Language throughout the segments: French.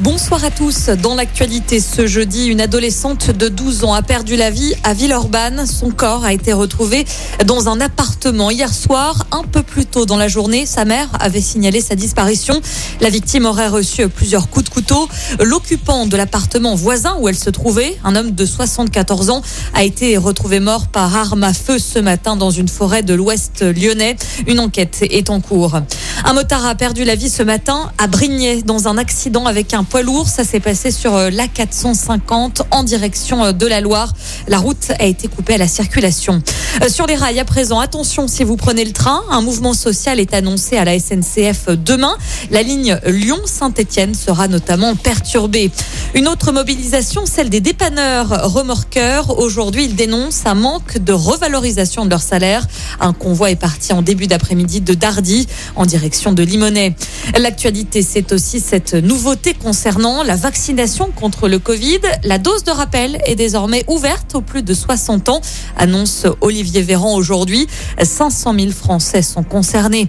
Bonsoir à tous. Dans l'actualité ce jeudi, une adolescente de 12 ans a perdu la vie à Villeurbanne. Son corps a été retrouvé dans un appartement hier soir. Un peu plus tôt dans la journée, sa mère avait signalé sa disparition. La victime aurait reçu plusieurs coups de couteau. L'occupant de l'appartement voisin où elle se trouvait, un homme de 74 ans, a été retrouvé mort par arme à feu ce matin dans une forêt de l'ouest lyonnais. Une enquête est en cours. Un motard a perdu la vie ce matin à Brignais dans un accident avec un poids lourd. Ça s'est passé sur euh, la 450 en direction euh, de la Loire. La route a été coupée à la circulation. Euh, sur les rails à présent, attention si vous prenez le train. Un mouvement social est annoncé à la SNCF demain. La ligne Lyon-Saint-Etienne sera notamment perturbée. Une autre mobilisation, celle des dépanneurs remorqueurs. Aujourd'hui, ils dénoncent un manque de revalorisation de leur salaire. Un convoi est parti en début d'après-midi de Dardy en direction de Limonest. L'actualité, c'est aussi cette nouveauté concernant la vaccination contre le Covid. La dose de rappel est désormais ouverte aux plus de 60 ans, annonce Olivier Véran aujourd'hui. 500 000 Français sont concernés.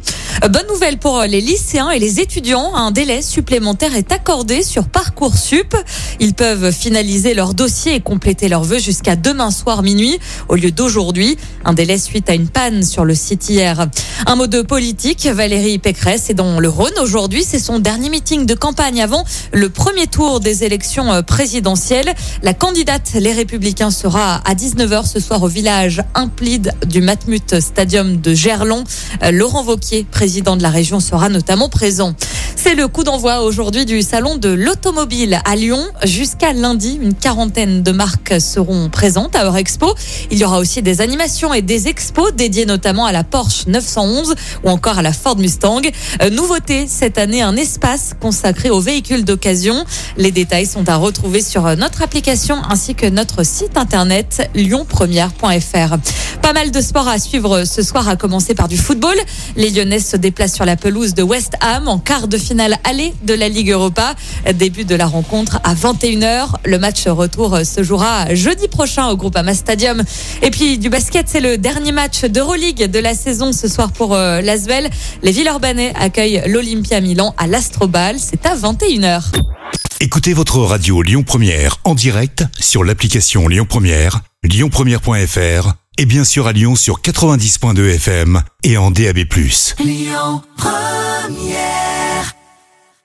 Bonne nouvelle pour les lycéens et les étudiants. Un délai supplémentaire est accordé sur Parcoursup. Ils peuvent finaliser leur dossier et compléter leurs vœux jusqu'à demain soir minuit au lieu d'aujourd'hui. Un délai suite à une panne sur le site hier. Un mot de politique. Valérie Pécresse est dans le Rhône aujourd'hui. C'est son dernier meeting de campagne avant le premier tour des élections euh, présidentielles. La candidate Les Républicains sera à 19h ce soir au village Implide du Matmut Stadium de Gerlon. Euh, Laurent Vauquier, président de la région, sera notamment présent. C'est le coup d'envoi aujourd'hui du salon de l'automobile à Lyon. Jusqu'à lundi, une quarantaine de marques seront présentes à Eurexpo. Il y aura aussi des animations et des expos dédiées notamment à la Porsche 911 ou encore à la Ford Mustang. Euh, nouveauté cette année, un espace consacré aux véhicules d'occasion. Les détails sont à retrouver sur notre application ainsi que notre site internet lyonpremière.fr. Pas mal de sports à suivre ce soir, à commencer par du football. Les Lyonnais se déplacent sur la pelouse de West Ham en quart de finale aller de la Ligue Europa. Début de la rencontre à 21h. Le match retour se jouera jeudi prochain au Groupama Stadium. Et puis du basket, c'est le dernier match d'Euroleague de la saison ce soir pour euh, l'Asvel. Les Villeurbanais accueillent l'Olympia Milan à l'Astrobal. C'est à 21h. Écoutez votre radio Lyon Première en direct sur l'application Lyon Première, lyonpremière.fr et bien sûr à Lyon sur 90.2 FM et en DAB+. Lyon Première